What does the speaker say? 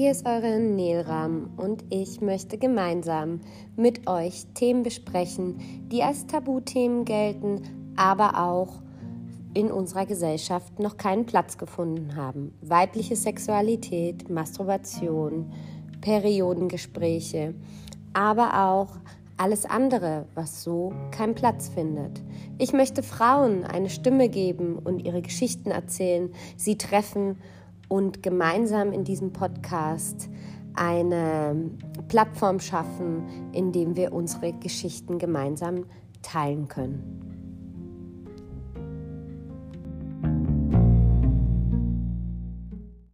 Hier ist eure Nelram und ich möchte gemeinsam mit euch Themen besprechen, die als Tabuthemen gelten, aber auch in unserer Gesellschaft noch keinen Platz gefunden haben. Weibliche Sexualität, Masturbation, Periodengespräche, aber auch alles andere, was so keinen Platz findet. Ich möchte Frauen eine Stimme geben und ihre Geschichten erzählen, sie treffen und gemeinsam in diesem Podcast eine Plattform schaffen, in dem wir unsere Geschichten gemeinsam teilen können.